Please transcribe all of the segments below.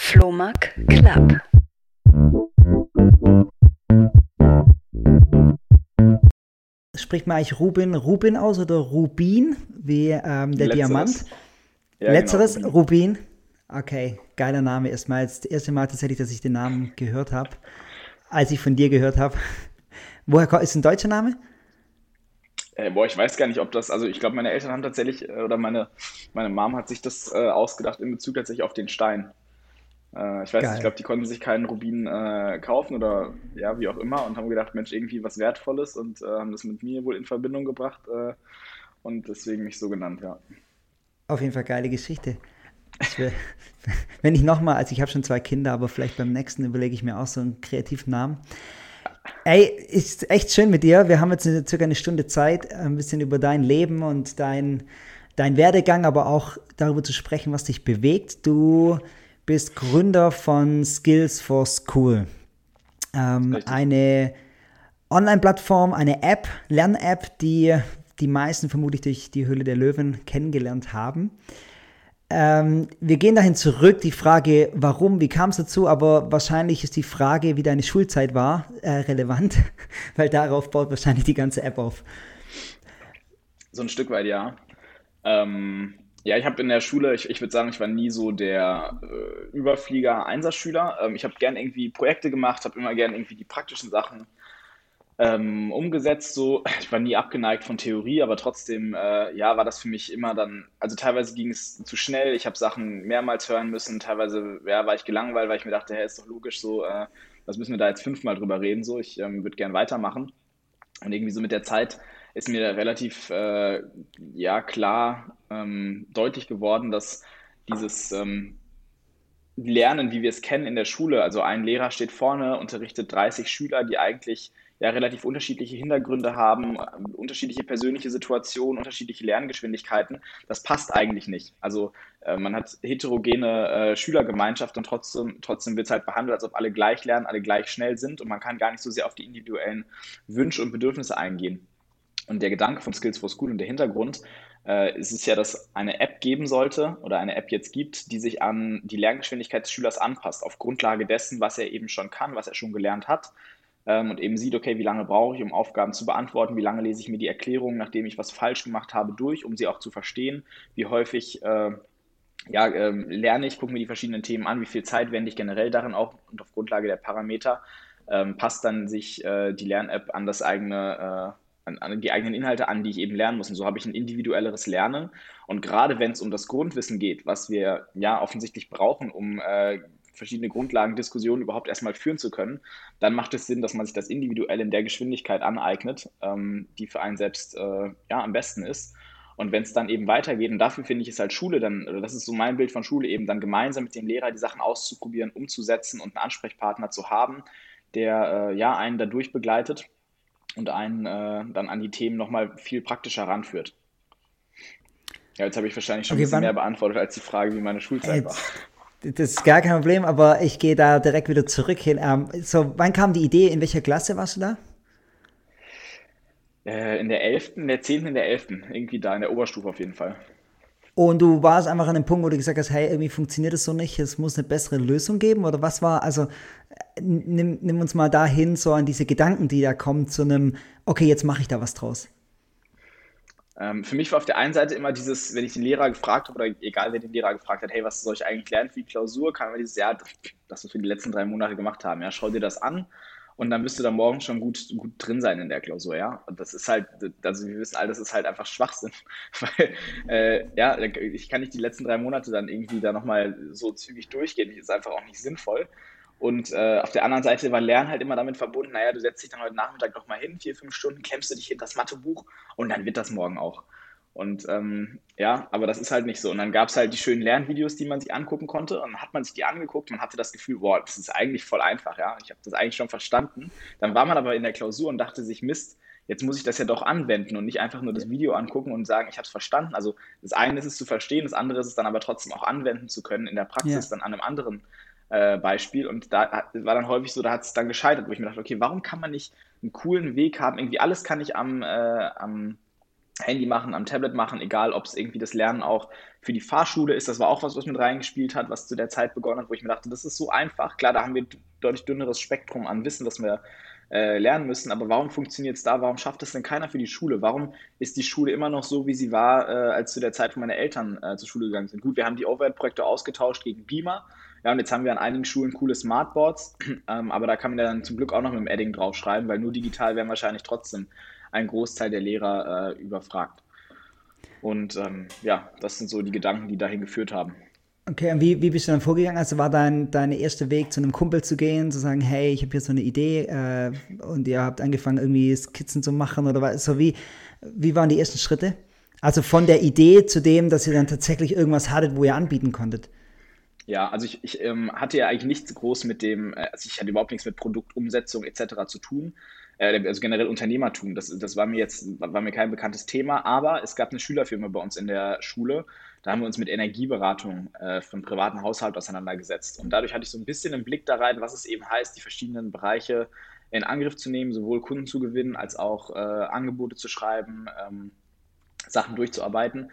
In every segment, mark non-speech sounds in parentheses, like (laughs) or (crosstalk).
Flohmark Club. Spricht man eigentlich Rubin Rubin aus oder Rubin, wie ähm, der Letzteres. Diamant? Ja, Letzteres, genau. Rubin. Okay, geiler Name erstmal. Das erste Mal tatsächlich, dass ich den Namen gehört habe, als ich von dir gehört habe. (laughs) Woher kommt, ist ein deutscher Name? Äh, boah, ich weiß gar nicht, ob das, also ich glaube, meine Eltern haben tatsächlich, äh, oder meine, meine Mom hat sich das äh, ausgedacht in Bezug tatsächlich auf den Stein. Äh, ich weiß Geil. nicht, ich glaube, die konnten sich keinen Rubin äh, kaufen oder ja, wie auch immer und haben gedacht, Mensch, irgendwie was Wertvolles und äh, haben das mit mir wohl in Verbindung gebracht äh, und deswegen mich so genannt, ja. Auf jeden Fall geile Geschichte. Ich will, (laughs) wenn ich nochmal, also ich habe schon zwei Kinder, aber vielleicht beim nächsten überlege ich mir auch so einen kreativen Namen. Ey, ist echt schön mit dir. Wir haben jetzt circa eine Stunde Zeit, ein bisschen über dein Leben und dein, dein Werdegang, aber auch darüber zu sprechen, was dich bewegt. Du bist Gründer von Skills for School. Ähm, eine Online-Plattform, eine App, Lern-App, die die meisten vermutlich durch die Höhle der Löwen kennengelernt haben. Ähm, wir gehen dahin zurück, die Frage, warum, wie kam es dazu, aber wahrscheinlich ist die Frage, wie deine Schulzeit war, äh, relevant, (laughs) weil darauf baut wahrscheinlich die ganze App auf. So ein Stück weit, ja. Ähm, ja, ich habe in der Schule, ich, ich würde sagen, ich war nie so der äh, Überflieger, Einserschüler. Ähm, ich habe gern irgendwie Projekte gemacht, habe immer gern irgendwie die praktischen Sachen ähm, umgesetzt. So, (laughs) ich war nie abgeneigt von Theorie, aber trotzdem, äh, ja, war das für mich immer dann, also teilweise ging es zu schnell. Ich habe Sachen mehrmals hören müssen. Teilweise, ja, war ich gelangweilt, weil ich mir dachte, hey, ist doch logisch so, äh, was müssen wir da jetzt fünfmal drüber reden? So, ich ähm, würde gern weitermachen. Und irgendwie so mit der Zeit ist mir relativ äh, ja klar ähm, deutlich geworden, dass dieses ähm, Lernen, wie wir es kennen in der Schule, also ein Lehrer steht vorne, unterrichtet 30 Schüler, die eigentlich ja relativ unterschiedliche Hintergründe haben, äh, unterschiedliche persönliche Situationen, unterschiedliche Lerngeschwindigkeiten, das passt eigentlich nicht. Also äh, man hat heterogene äh, Schülergemeinschaft und trotzdem, trotzdem wird es halt behandelt, als ob alle gleich lernen, alle gleich schnell sind und man kann gar nicht so sehr auf die individuellen Wünsche und Bedürfnisse eingehen. Und der Gedanke von Skills for School und der Hintergrund äh, ist es ja, dass eine App geben sollte oder eine App jetzt gibt, die sich an die Lerngeschwindigkeit des Schülers anpasst, auf Grundlage dessen, was er eben schon kann, was er schon gelernt hat. Ähm, und eben sieht, okay, wie lange brauche ich, um Aufgaben zu beantworten, wie lange lese ich mir die Erklärung, nachdem ich was falsch gemacht habe, durch, um sie auch zu verstehen, wie häufig äh, ja, ähm, lerne ich, gucke mir die verschiedenen Themen an, wie viel Zeit wende ich generell darin auch und auf Grundlage der Parameter ähm, passt dann sich äh, die Lern-App an das eigene, äh, an, an die eigenen Inhalte an, die ich eben lernen muss. Und so habe ich ein individuelleres Lernen. Und gerade wenn es um das Grundwissen geht, was wir ja offensichtlich brauchen, um äh, verschiedene Grundlagendiskussionen überhaupt erstmal führen zu können, dann macht es Sinn, dass man sich das individuell in der Geschwindigkeit aneignet, ähm, die für einen selbst äh, ja, am besten ist. Und wenn es dann eben weitergeht, und dafür finde ich es halt Schule dann, oder das ist so mein Bild von Schule, eben dann gemeinsam mit dem Lehrer die Sachen auszuprobieren, umzusetzen und einen Ansprechpartner zu haben, der äh, ja einen dadurch begleitet und einen äh, dann an die Themen nochmal viel praktischer ranführt. Ja, jetzt habe ich wahrscheinlich schon Okay, ein bisschen mehr beantwortet als die Frage, wie meine Schulzeit war. Das ist gar kein Problem, aber ich gehe da direkt wieder zurück hin. Ähm, so, wann kam die Idee? In welcher Klasse warst du da? Äh, in der 11., in der 10., in der 11., irgendwie da, in der Oberstufe auf jeden Fall. Und du warst einfach an dem Punkt, wo du gesagt hast, hey, irgendwie funktioniert das so nicht, es muss eine bessere Lösung geben? Oder was war, also äh, nimm, nimm uns mal dahin, so an diese Gedanken, die da kommen, zu einem, okay, jetzt mache ich da was draus. Ähm, für mich war auf der einen Seite immer dieses, wenn ich den Lehrer gefragt habe, oder egal wer den Lehrer gefragt hat, hey, was soll ich eigentlich lernen für die Klausur, kam immer dieses, ja, das, was wir die letzten drei Monate gemacht haben, ja, schau dir das an und dann wirst du da morgen schon gut, gut drin sein in der Klausur, ja. Und das ist halt, also wir wissen alle, das ist halt einfach Schwachsinn, (laughs) weil, äh, ja, ich kann nicht die letzten drei Monate dann irgendwie da nochmal so zügig durchgehen, das ist einfach auch nicht sinnvoll. Und äh, auf der anderen Seite war Lernen halt immer damit verbunden, naja, du setzt dich dann heute Nachmittag noch mal hin, vier, fünf Stunden, klemmst du dich hinter das Mathebuch und dann wird das morgen auch. Und ähm, ja, aber das ist halt nicht so. Und dann gab es halt die schönen Lernvideos, die man sich angucken konnte. Und dann hat man sich die angeguckt, man hatte das Gefühl, boah, das ist eigentlich voll einfach, ja. Ich habe das eigentlich schon verstanden. Dann war man aber in der Klausur und dachte sich, Mist, jetzt muss ich das ja doch anwenden und nicht einfach nur das Video angucken und sagen, ich habe es verstanden. Also das eine ist es zu verstehen, das andere ist es dann aber trotzdem auch anwenden zu können in der Praxis, Ja. dann an einem anderen äh, Beispiel. Und da war dann häufig so, da hat es dann gescheitert, wo ich mir dachte, okay, warum kann man nicht einen coolen Weg haben? Irgendwie alles kann ich am, äh, am Handy machen, am Tablet machen, egal ob es irgendwie das Lernen auch für die Fahrschule ist. Das war auch was, was mit reingespielt hat, was zu der Zeit begonnen hat, wo ich mir dachte, das ist so einfach. Klar, da haben wir deutlich dünneres Spektrum an Wissen, das wir äh, lernen müssen, aber warum funktioniert es da? Warum schafft es denn keiner für die Schule? Warum ist die Schule immer noch so, wie sie war, äh, als zu der Zeit, wo meine Eltern äh, zur Schule gegangen sind? Gut, wir haben die Overhead-Projekte ausgetauscht gegen Beamer. Ja, und jetzt haben wir an einigen Schulen coole Smartboards, (clears throat) ähm, aber da kann man ja dann zum Glück auch noch mit dem Edding draufschreiben, weil nur digital wären wahrscheinlich trotzdem ein Großteil der Lehrer äh, überfragt. Und ähm, ja, das sind so die Gedanken, die dahin geführt haben. Okay, und wie, wie bist du dann vorgegangen? Also war dein, dein erster Weg, zu einem Kumpel zu gehen, zu sagen, hey, ich habe hier so eine Idee äh, und ihr habt angefangen, irgendwie Skizzen zu machen oder was? So wie, wie waren die ersten Schritte? Also von der Idee zu dem, dass ihr dann tatsächlich irgendwas hattet, wo ihr anbieten konntet. Ja, also ich, ich ähm, hatte ja eigentlich nichts groß mit dem, äh, also ich hatte überhaupt nichts mit Produktumsetzung etc. zu tun also generell Unternehmertum, das, das war mir jetzt war mir kein bekanntes Thema, aber es gab eine Schülerfirma bei uns in der Schule, da haben wir uns mit Energieberatung äh, von privaten Haushalten auseinandergesetzt. Und dadurch hatte ich so ein bisschen einen Blick da rein, was es eben heißt, die verschiedenen Bereiche in Angriff zu nehmen, sowohl Kunden zu gewinnen, als auch äh, Angebote zu schreiben, ähm, Sachen durchzuarbeiten.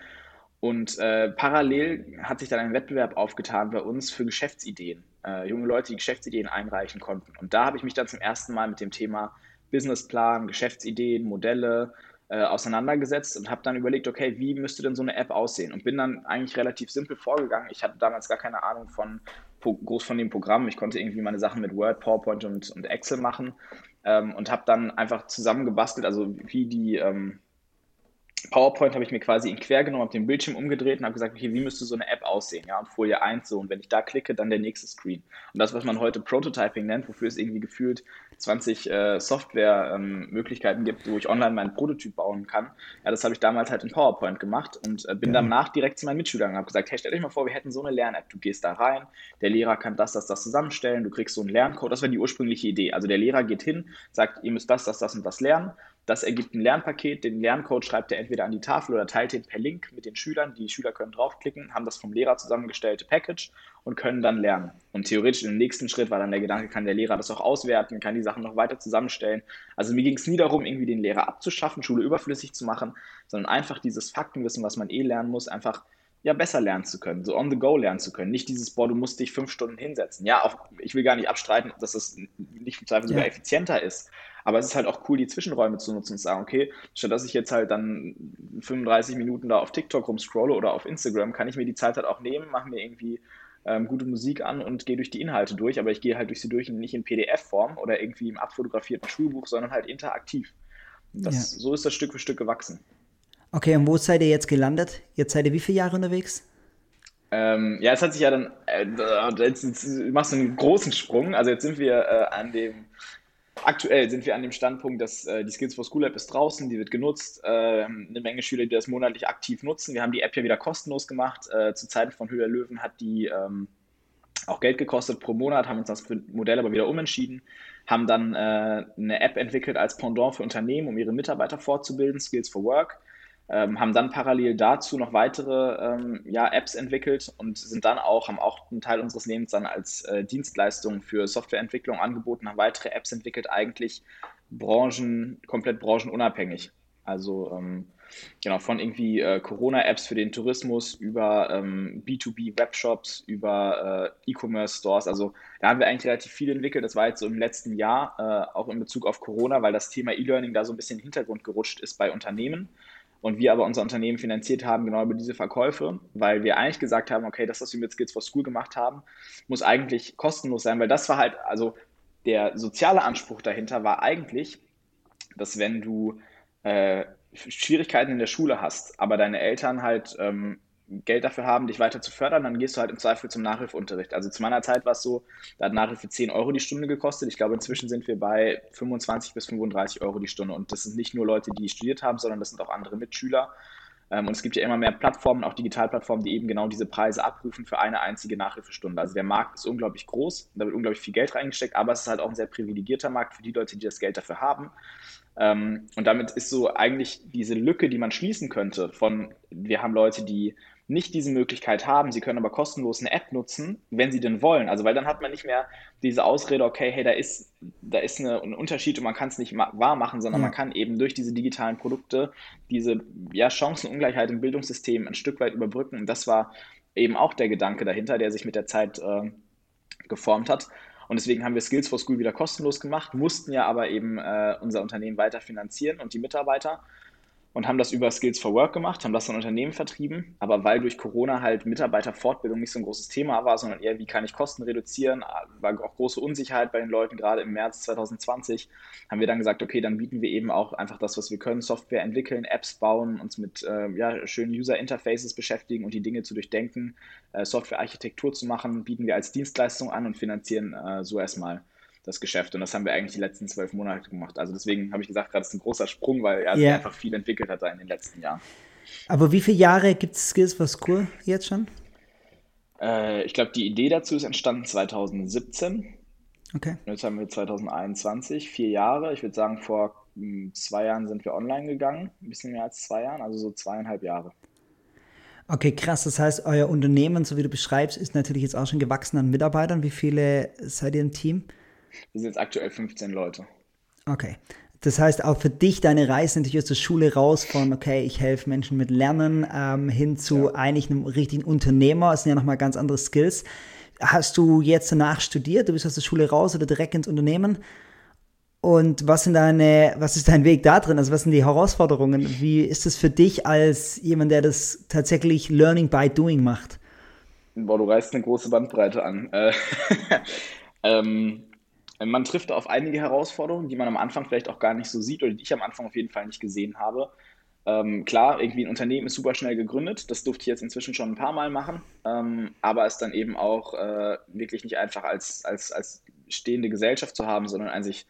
Und äh, parallel hat sich dann ein Wettbewerb aufgetan bei uns für Geschäftsideen. Äh, junge Leute, die Geschäftsideen einreichen konnten. Und da habe ich mich dann zum ersten Mal mit dem Thema Businessplan, Geschäftsideen, Modelle äh, auseinandergesetzt und habe dann überlegt, okay, wie müsste denn so eine App aussehen? Und bin dann eigentlich relativ simpel vorgegangen. Ich hatte damals gar keine Ahnung von groß von dem Programm. Ich konnte irgendwie meine Sachen mit Word, PowerPoint und, und Excel machen ähm, und habe dann einfach zusammengebastelt, also wie die ähm, PowerPoint habe ich mir quasi in quer genommen, habe den Bildschirm umgedreht und habe gesagt, okay, wie müsste so eine App aussehen? Ja, und Folie 1 so. Und wenn ich da klicke, dann der nächste Screen. Und das, was man heute Prototyping nennt, wofür es irgendwie gefühlt 20 äh, Software-Möglichkeiten ähm, gibt, wo ich online meinen Prototyp bauen kann, ja, das habe ich damals halt in PowerPoint gemacht und äh, bin ja. danach direkt zu meinen Mitschülern und habe gesagt, hey, stell dich mal vor, wir hätten so eine Lern-App. Du gehst da rein, der Lehrer kann das, das, das zusammenstellen, du kriegst so einen Lerncode. Das war die ursprüngliche Idee. Also der Lehrer geht hin, sagt, ihr müsst das, das, das und das lernen das ergibt ein Lernpaket, den Lerncode schreibt er entweder an die Tafel oder teilt den per Link mit den Schülern. Die Schüler können draufklicken, haben das vom Lehrer zusammengestellte Package und können dann lernen. Und theoretisch im nächsten Schritt war dann der Gedanke, kann der Lehrer das auch auswerten, kann die Sachen noch weiter zusammenstellen. Also mir ging es nie darum, irgendwie den Lehrer abzuschaffen, Schule überflüssig zu machen, sondern einfach dieses Faktenwissen, was man eh lernen muss, einfach ja, besser lernen zu können, so on the go lernen zu können. Nicht dieses, boah, du musst dich fünf Stunden hinsetzen. Ja, auch, ich will gar nicht abstreiten, dass es nicht im Zweifel sogar effizienter ist. Aber es ist halt auch cool, die Zwischenräume zu nutzen und zu sagen, okay, statt dass ich jetzt halt dann 35 Minuten da auf TikTok rumscrolle oder auf Instagram, kann ich mir die Zeit halt auch nehmen, mache mir irgendwie ähm, gute Musik an und gehe durch die Inhalte durch, aber ich gehe halt durch sie durch nicht in PDF-Form oder irgendwie im abfotografierten Schulbuch, sondern halt interaktiv. Das, ja. So ist das Stück für Stück gewachsen. Okay, und wo seid ihr jetzt gelandet? Jetzt seid ihr wie viele Jahre unterwegs? Ähm, ja, es hat sich ja dann, äh, jetzt, jetzt, machst du einen großen Sprung. Also jetzt sind wir äh, an dem Aktuell sind wir an dem Standpunkt, dass äh, die Skills for School App ist draußen, die wird genutzt. Äh, eine Menge Schüler, die das monatlich aktiv nutzen. Wir haben die App ja wieder kostenlos gemacht. Äh, zu Zeiten von Höher Löwen hat die ähm, auch Geld gekostet pro Monat, haben uns das Modell aber wieder umentschieden, haben dann äh, eine App entwickelt als Pendant für Unternehmen, um ihre Mitarbeiter fortzubilden, Skills for Work ähm, haben dann parallel dazu noch weitere ähm, ja, Apps entwickelt und sind dann auch, haben auch einen Teil unseres Lebens dann als äh, Dienstleistung für Softwareentwicklung angeboten, haben weitere Apps entwickelt, eigentlich Branchen, komplett branchenunabhängig. Also ähm, genau, von irgendwie äh, Corona-Apps für den Tourismus über ähm, B2B-Webshops, über äh, E-Commerce-Stores. Also da haben wir eigentlich relativ viel entwickelt. Das war jetzt so im letzten Jahr, äh, auch in Bezug auf Corona, weil das Thema E-Learning da so ein bisschen in den Hintergrund gerutscht ist bei Unternehmen und wir aber unser Unternehmen finanziert haben, genau über diese Verkäufe, weil wir eigentlich gesagt haben, okay, das, was wir mit Skills for School gemacht haben, muss eigentlich kostenlos sein, weil das war halt, also der soziale Anspruch dahinter war eigentlich, dass wenn du äh, Schwierigkeiten in der Schule hast, aber deine Eltern halt ähm, Geld dafür haben, dich weiter zu fördern, dann gehst du halt im Zweifel zum Nachhilfeunterricht. Also zu meiner Zeit war es so, da hat Nachhilfe 10 Euro die Stunde gekostet. Ich glaube, inzwischen sind wir bei 25 bis 35 Euro die Stunde. Und das sind nicht nur Leute, die studiert haben, sondern das sind auch andere Mitschüler. Ähm, und es gibt ja immer mehr Plattformen, auch Digitalplattformen, die eben genau diese Preise abrufen für eine einzige Nachhilfestunde. Also der Markt ist unglaublich groß, da wird unglaublich viel Geld reingesteckt, aber es ist halt auch ein sehr privilegierter Markt für die Leute, die das Geld dafür haben. Ähm, und damit ist so eigentlich diese Lücke, die man schließen könnte, von wir haben Leute, die nicht diese Möglichkeit haben, sie können aber kostenlos eine App nutzen, wenn sie denn wollen. Also weil dann hat man nicht mehr diese Ausrede, okay, hey, da ist, da ist eine, ein Unterschied und man kann es nicht wahr machen, sondern ja. man kann eben durch diese digitalen Produkte diese ja, Chancenungleichheit im Bildungssystem ein Stück weit überbrücken. Und das war eben auch der Gedanke dahinter, der sich mit der Zeit äh, geformt hat. Und deswegen haben wir Skills for School wieder kostenlos gemacht, mussten ja aber eben äh, unser Unternehmen weiter finanzieren und die Mitarbeiter und haben das über Skills for Work gemacht, haben das an Unternehmen vertrieben. Aber weil durch Corona halt Mitarbeiterfortbildung nicht so ein großes Thema war, sondern eher, wie kann ich Kosten reduzieren, war auch große Unsicherheit bei den Leuten, gerade im März 2020, haben wir dann gesagt, okay, dann bieten wir eben auch einfach das, was wir können, Software entwickeln, Apps bauen, uns mit äh, ja, schönen User-Interfaces beschäftigen und die Dinge zu durchdenken, äh, Software-Architektur zu machen, bieten wir als Dienstleistung an und finanzieren äh, so erstmal das Geschäft. Und das haben wir eigentlich die letzten zwölf Monate gemacht. Also deswegen habe ich gesagt, gerade ist ein großer Sprung, weil er yeah. einfach viel entwickelt hat in den letzten Jahren. Aber wie viele Jahre gibt es Skills for School jetzt schon? Äh, ich glaube, die Idee dazu ist entstanden 2017. Okay. Jetzt haben wir 2021, vier Jahre. Ich würde sagen, vor hm, zwei Jahren sind wir online gegangen. Ein bisschen mehr als zwei Jahren, also so zweieinhalb Jahre. Okay, krass. Das heißt, euer Unternehmen, so wie du beschreibst, ist natürlich jetzt auch schon gewachsen an Mitarbeitern. Wie viele seid ihr im Team? Wir sind jetzt aktuell 15 Leute. Okay. Das heißt, auch für dich deine Reise natürlich aus der Schule raus von, okay, ich helfe Menschen mit Lernen ähm, hin zu ja. eigentlich einem richtigen Unternehmer. Das sind ja nochmal ganz andere Skills. Hast du jetzt danach studiert? Du bist aus der Schule raus oder direkt ins Unternehmen? Und was sind deine, was ist dein Weg da drin? Also was sind die Herausforderungen? Wie ist es für dich als jemand, der das tatsächlich Learning by Doing macht? Boah, du reißt eine große Bandbreite an. Äh, (laughs) ähm, man trifft auf einige Herausforderungen, die man am Anfang vielleicht auch gar nicht so sieht oder die ich am Anfang auf jeden Fall nicht gesehen habe. Ähm, klar, irgendwie ein Unternehmen ist super schnell gegründet, das durfte ich jetzt inzwischen schon ein paar Mal machen, ähm, aber es dann eben auch äh, wirklich nicht einfach als, als, als stehende Gesellschaft zu haben, sondern ein sich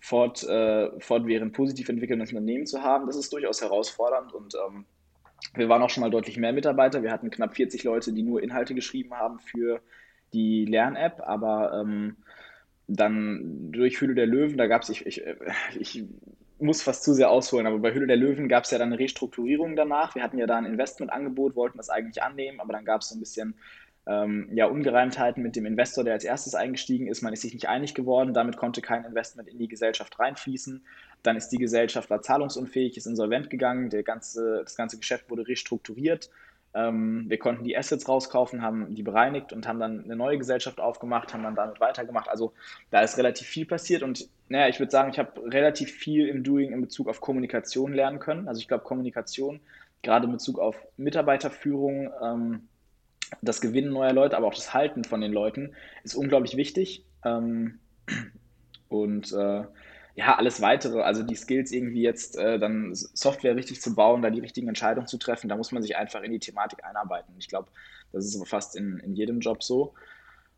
fort, äh, fortwährend positiv entwickelndes Unternehmen zu haben, das ist durchaus herausfordernd und ähm, wir waren auch schon mal deutlich mehr Mitarbeiter. Wir hatten knapp 40 Leute, die nur Inhalte geschrieben haben für die Lern-App, aber ähm, dann durch Hülle der Löwen, da gab es, ich, ich, ich muss fast zu sehr ausholen, aber bei Hülle der Löwen gab es ja dann eine Restrukturierung danach. Wir hatten ja da ein Investmentangebot, wollten das eigentlich annehmen, aber dann gab es so ein bisschen ähm, ja, Ungereimtheiten mit dem Investor, der als erstes eingestiegen ist. Man ist sich nicht einig geworden, damit konnte kein Investment in die Gesellschaft reinfließen. Dann ist die Gesellschaft war zahlungsunfähig, ist insolvent gegangen, der ganze, das ganze Geschäft wurde restrukturiert. Ähm, wir konnten die Assets rauskaufen, haben die bereinigt und haben dann eine neue Gesellschaft aufgemacht, haben dann damit weitergemacht. Also da ist relativ viel passiert und naja, ich würde sagen, ich habe relativ viel im Doing in Bezug auf Kommunikation lernen können. Also ich glaube, Kommunikation, gerade in Bezug auf Mitarbeiterführung, ähm, das Gewinnen neuer Leute, aber auch das Halten von den Leuten ist unglaublich wichtig. Ähm, und äh, ja, alles weitere, also die Skills irgendwie jetzt äh, dann Software richtig zu bauen, da die richtigen Entscheidungen zu treffen, da muss man sich einfach in die Thematik einarbeiten. Ich glaube, das ist fast in, in jedem Job so.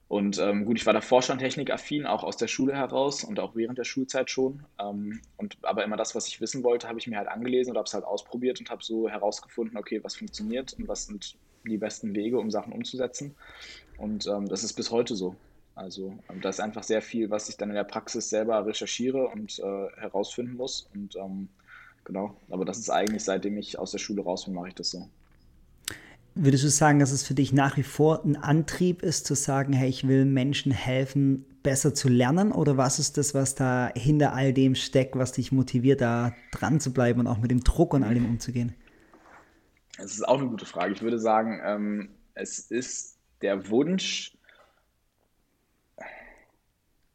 Und ähm, gut, ich war davor schon technikaffin, auch aus der Schule heraus und auch während der Schulzeit schon. Ähm, und aber immer das, was ich wissen wollte, habe ich mir halt angelesen und habe es halt ausprobiert und habe so herausgefunden, okay, was funktioniert und was sind die besten Wege, um Sachen umzusetzen. Und ähm, das ist bis heute so. Also ähm, da ist einfach sehr viel, was ich dann in der Praxis selber recherchiere und äh, herausfinden muss. Und ähm, genau, aber das ist eigentlich, seitdem ich aus der Schule raus bin, mache ich das so. Würdest du sagen, dass es für dich nach wie vor ein Antrieb ist, zu sagen, hey, ich will Menschen helfen, besser zu lernen? Oder was ist das, was da hinter all dem steckt, was dich motiviert, da dran zu bleiben und auch mit dem Druck und all dem umzugehen? Das ist auch eine gute Frage. Ich würde sagen, ähm, es ist der Wunsch,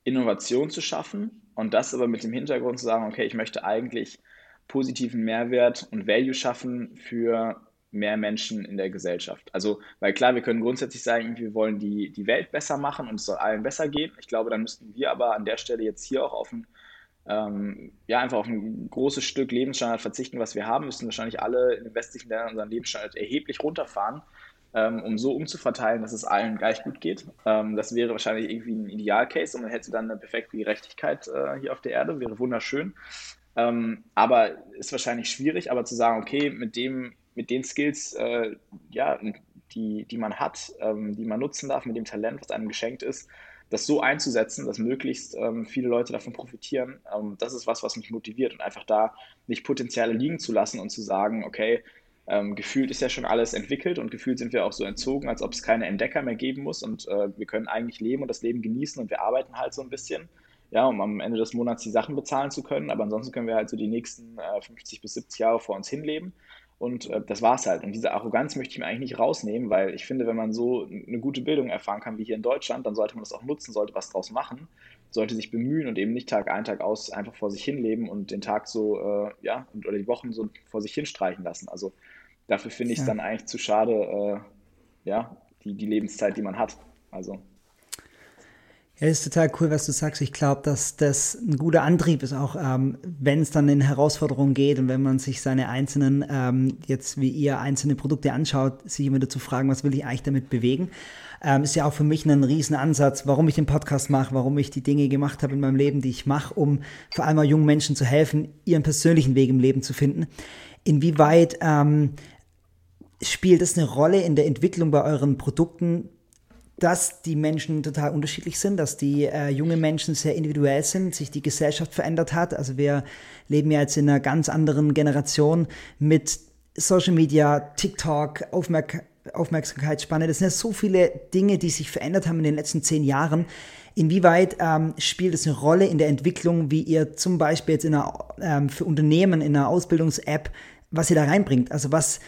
Innovation zu schaffen und das aber mit dem Hintergrund zu sagen, okay, ich möchte eigentlich positiven Mehrwert und Value schaffen für mehr Menschen in der Gesellschaft. Also, weil klar, wir können grundsätzlich sagen, wir wollen die, die Welt besser machen und es soll allen besser gehen. Ich glaube, dann müssten wir aber an der Stelle jetzt hier auch auf ein, ähm, ja, einfach auf ein großes Stück Lebensstandard verzichten, was wir haben, müssen wahrscheinlich alle in den westlichen Ländern unseren Lebensstandard erheblich runterfahren, um so umzuverteilen, dass es allen gleich gut geht. Ähm, das wäre wahrscheinlich irgendwie ein Idealcase und man hätte dann eine perfekte Gerechtigkeit äh, hier auf der Erde, wäre wunderschön. Ähm, aber ist wahrscheinlich schwierig, aber zu sagen, okay, mit dem, mit den Skills, äh, ja, die, die man hat, ähm, die man nutzen darf, mit dem Talent, was einem geschenkt ist, das so einzusetzen, dass möglichst ähm, viele Leute davon profitieren, ähm, das ist was, was mich motiviert und einfach da nicht Potenziale liegen zu lassen und zu sagen, okay, ähm, gefühlt ist ja schon alles entwickelt und gefühlt sind wir auch so entzogen, als ob es keine Entdecker mehr geben muss und äh, wir können eigentlich leben und das Leben genießen und wir arbeiten halt so ein bisschen, ja, um am Ende des Monats die Sachen bezahlen zu können, aber ansonsten können wir halt so die nächsten äh, 50 bis 70 Jahre vor uns hinleben und äh, das war's halt. Und diese Arroganz möchte ich mir eigentlich nicht rausnehmen, weil ich finde, wenn man so eine gute Bildung erfahren kann wie hier in Deutschland, dann sollte man das auch nutzen, sollte was draus machen, sollte sich bemühen und eben nicht Tag ein, Tag aus einfach vor sich hinleben und den Tag so, äh, ja, oder die Wochen so vor sich hinstreichen lassen. Also dafür finde ich es ja. dann eigentlich zu schade, äh, ja, die, die Lebenszeit, die man hat. Also. Ja, ist total cool, was du sagst. Ich glaube, dass das ein guter Antrieb ist, auch ähm, wenn es dann in Herausforderungen geht und wenn man sich seine einzelnen, ähm, jetzt wie ihr einzelne Produkte anschaut, sich immer dazu fragen, was will ich eigentlich damit bewegen. Ähm, ist ja auch für mich ein Riesenansatz, warum ich den Podcast mache, warum ich die Dinge gemacht habe in meinem Leben, die ich mache, um vor allem auch jungen Menschen zu helfen, ihren persönlichen Weg im Leben zu finden. Inwieweit ähm, spielt es eine Rolle in der Entwicklung bei euren Produkten, dass die Menschen total unterschiedlich sind, dass die äh, junge Menschen sehr individuell sind, sich die Gesellschaft verändert hat. Also wir leben ja jetzt in einer ganz anderen Generation mit Social Media, TikTok, Aufmerk Aufmerksamkeitsspanne. Das sind ja so viele Dinge, die sich verändert haben in den letzten zehn Jahren. Inwieweit ähm, spielt es eine Rolle in der Entwicklung, wie ihr zum Beispiel jetzt in einer, ähm, für Unternehmen in einer Ausbildungs-App, was ihr da reinbringt? Also was,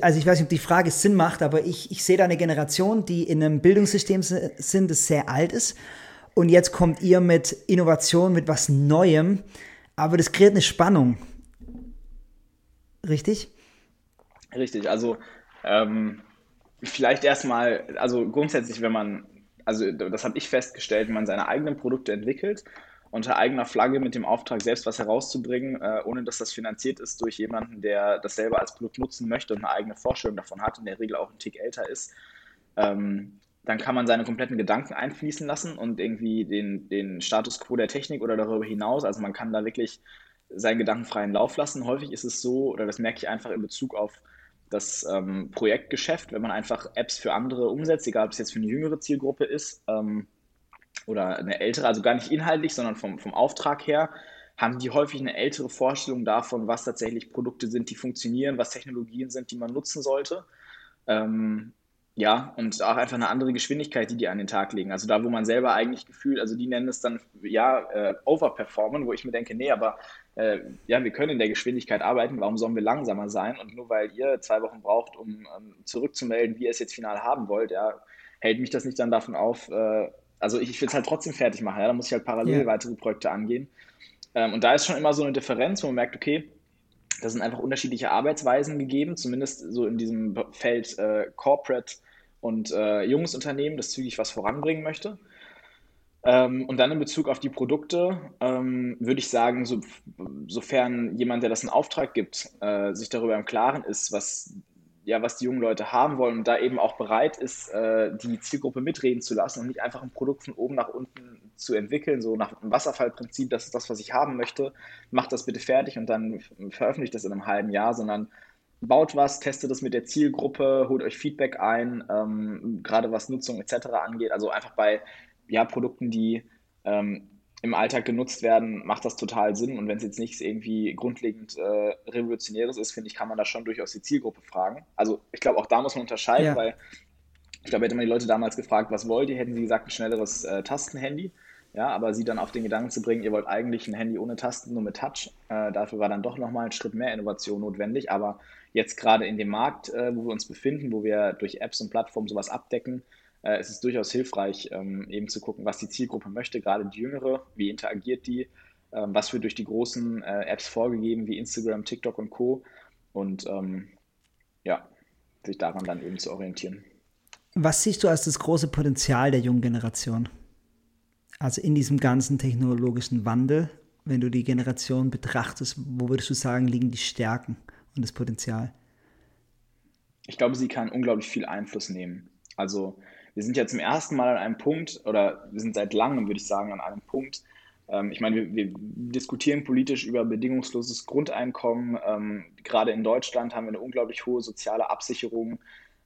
also ich weiß nicht, ob die Frage Sinn macht, aber ich, ich sehe da eine Generation, die in einem Bildungssystem sind, das sehr alt ist. Und jetzt kommt ihr mit Innovation, mit was Neuem, aber das kreiert eine Spannung. Richtig? Richtig, also ähm, vielleicht erstmal, also grundsätzlich, wenn man, also das habe ich festgestellt, wenn man seine eigenen Produkte entwickelt, unter eigener Flagge mit dem Auftrag, selbst was herauszubringen, äh, ohne dass das finanziert ist durch jemanden, der das selber als Produkt nutzen möchte und eine eigene Vorstellung davon hat, in der Regel auch ein Tick älter ist, ähm, dann kann man seine kompletten Gedanken einfließen lassen und irgendwie den, den Status quo der Technik oder darüber hinaus, also man kann da wirklich seinen Gedanken freien Lauf lassen. Häufig ist es so, oder das merke ich einfach in Bezug auf das ähm, Projektgeschäft, wenn man einfach Apps für andere umsetzt, egal ob es jetzt für eine jüngere Zielgruppe ist, ähm, oder eine ältere, also gar nicht inhaltlich, sondern vom, vom Auftrag her, haben die häufig eine ältere Vorstellung davon, was tatsächlich Produkte sind, die funktionieren, was Technologien sind, die man nutzen sollte. Ähm, ja, und auch einfach eine andere Geschwindigkeit, die die an den Tag legen. Also da, wo man selber eigentlich gefühlt, also die nennen es dann, ja, äh, overperformen, wo ich mir denke, nee, aber äh, ja, wir können in der Geschwindigkeit arbeiten, warum sollen wir langsamer sein? Und nur weil ihr zwei Wochen braucht, um ähm, zurückzumelden, wie ihr es jetzt final haben wollt, ja, hält mich das nicht dann davon auf, äh, also ich will es halt trotzdem fertig machen, ja, da muss ich halt parallel ja. weitere Projekte angehen. Ähm, und da ist schon immer so eine Differenz, wo man merkt, okay, da sind einfach unterschiedliche Arbeitsweisen gegeben, zumindest so in diesem Feld äh, Corporate und äh, junges Unternehmen, das zügig was voranbringen möchte. Ähm, und dann in Bezug auf die Produkte ähm, würde ich sagen, so, sofern jemand, der das in Auftrag gibt, äh, sich darüber im Klaren ist, was ja, was die jungen Leute haben wollen und da eben auch bereit ist, äh, die Zielgruppe mitreden zu lassen und nicht einfach ein Produkt von oben nach unten zu entwickeln, so nach dem Wasserfallprinzip, das ist das, was ich haben möchte, macht das bitte fertig und dann veröffentlicht das in einem halben Jahr, sondern baut was, testet das mit der Zielgruppe, holt euch Feedback ein, ähm, gerade was Nutzung etc. angeht, also einfach bei ja, Produkten, die ähm, im Alltag genutzt werden, macht das total Sinn. Und wenn es jetzt nichts irgendwie grundlegend äh, Revolutionäres ist, finde ich, kann man da schon durchaus die Zielgruppe fragen. Also ich glaube, auch da muss man unterscheiden, ja. weil ich glaube, hätte man die Leute damals gefragt, was wollt ihr, hätten sie gesagt, ein schnelleres äh, Tastenhandy. Ja, aber sie dann auf den Gedanken zu bringen, ihr wollt eigentlich ein Handy ohne Tasten, nur mit Touch. Äh, dafür war dann doch nochmal ein Schritt mehr Innovation notwendig. Aber jetzt gerade in dem Markt, äh, wo wir uns befinden, wo wir durch Apps und Plattformen sowas abdecken, äh, es ist durchaus hilfreich, ähm, eben zu gucken, was die Zielgruppe möchte, gerade die Jüngere, wie interagiert die, ähm, was wird durch die großen äh, Apps vorgegeben, wie Instagram, TikTok und Co. Und ähm, ja, sich daran dann eben zu orientieren. Was siehst du als das große Potenzial der jungen Generation? Also in diesem ganzen technologischen Wandel, wenn du die Generation betrachtest, wo würdest du sagen, liegen die Stärken und das Potenzial? Ich glaube, sie kann unglaublich viel Einfluss nehmen. Also wir sind ja zum ersten Mal an einem Punkt, oder wir sind seit langem, würde ich sagen, an einem Punkt. Ähm, ich meine, wir, wir, diskutieren politisch über bedingungsloses Grundeinkommen. Ähm, gerade in Deutschland haben wir eine unglaublich hohe soziale Absicherung.